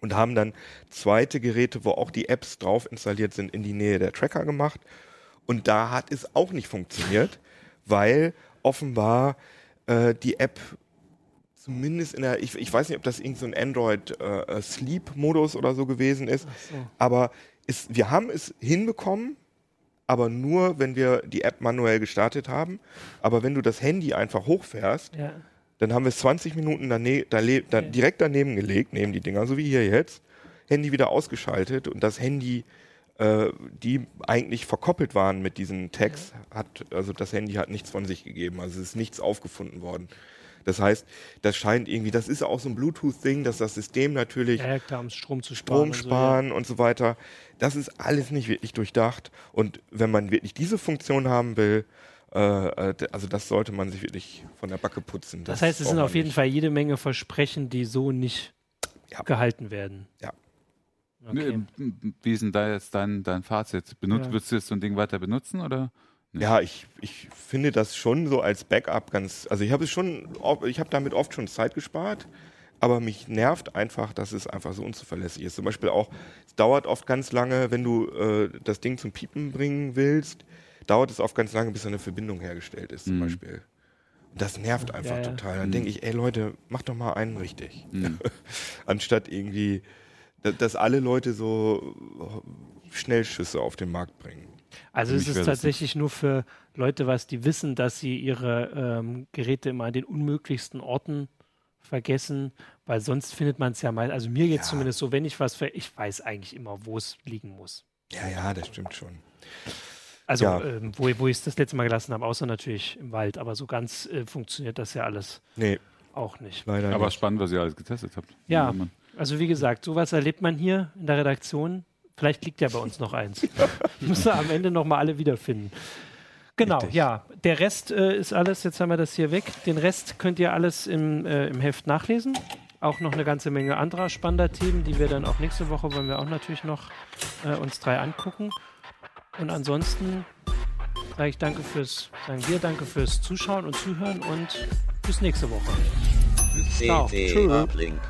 und haben dann zweite Geräte, wo auch die Apps drauf installiert sind, in die Nähe der Tracker gemacht. Und da hat es auch nicht funktioniert, weil offenbar äh, die App zumindest in der, ich, ich weiß nicht, ob das irgendein so Android äh, äh, oder so gewesen ist, so. aber ist, wir haben es hinbekommen, aber nur, wenn wir die App manuell gestartet haben. Aber wenn du das Handy einfach hochfährst, ja. dann haben wir es 20 Minuten dane da da direkt daneben gelegt, neben die Dinger, so wie hier jetzt, Handy wieder ausgeschaltet und das Handy äh, die eigentlich verkoppelt waren mit diesen Tags, hat, also das Handy hat nichts von sich gegeben, also es ist nichts aufgefunden worden. Das heißt, das scheint irgendwie, das ist auch so ein Bluetooth-Ding, dass das System natürlich ja, klar, um Strom zu sparen, Strom sparen und, so, ja. und so weiter. Das ist alles nicht wirklich durchdacht. Und wenn man wirklich diese Funktion haben will, äh, äh also das sollte man sich wirklich von der Backe putzen. Das, das heißt, es sind auf jeden nicht. Fall jede Menge Versprechen, die so nicht ja. gehalten werden. Ja. Okay. Wie ist denn da jetzt dein, dein Fazit? Benut, ja. Würdest du jetzt so ein Ding weiter benutzen oder? Nee. Ja, ich, ich finde das schon so als Backup ganz. Also ich habe es schon, ich habe damit oft schon Zeit gespart, aber mich nervt einfach, dass es einfach so unzuverlässig ist. Zum Beispiel auch, es dauert oft ganz lange, wenn du äh, das Ding zum Piepen bringen willst, dauert es oft ganz lange, bis eine Verbindung hergestellt ist, zum mhm. Beispiel. Und das nervt einfach ja, ja. total. Dann mhm. denke ich, ey Leute, mach doch mal einen richtig. Mhm. Anstatt irgendwie dass alle Leute so Schnellschüsse auf den Markt bringen. Also es ist tatsächlich nur für Leute, was die wissen, dass sie ihre ähm, Geräte immer an den unmöglichsten Orten vergessen, weil sonst findet man es ja mal. Also mir geht es ja. zumindest so, wenn ich was, für, ich weiß eigentlich immer, wo es liegen muss. Ja, ja, das stimmt schon. Also ja. ähm, wo, wo ich es das letzte Mal gelassen habe, außer natürlich im Wald, aber so ganz äh, funktioniert das ja alles nee. auch nicht. Leider aber nicht. spannend, was ihr alles getestet habt. Ja, also wie gesagt, sowas erlebt man hier in der Redaktion. Vielleicht liegt ja bei uns noch eins. Müssen wir am Ende nochmal alle wiederfinden. Genau, Richtig. ja. Der Rest äh, ist alles, jetzt haben wir das hier weg. Den Rest könnt ihr alles im, äh, im Heft nachlesen. Auch noch eine ganze Menge anderer spannender Themen, die wir dann auch nächste Woche wollen wir auch natürlich noch äh, uns drei angucken. Und ansonsten sage ich danke fürs, sagen wir danke fürs Zuschauen und Zuhören und bis nächste Woche. Ciao. Tschüss.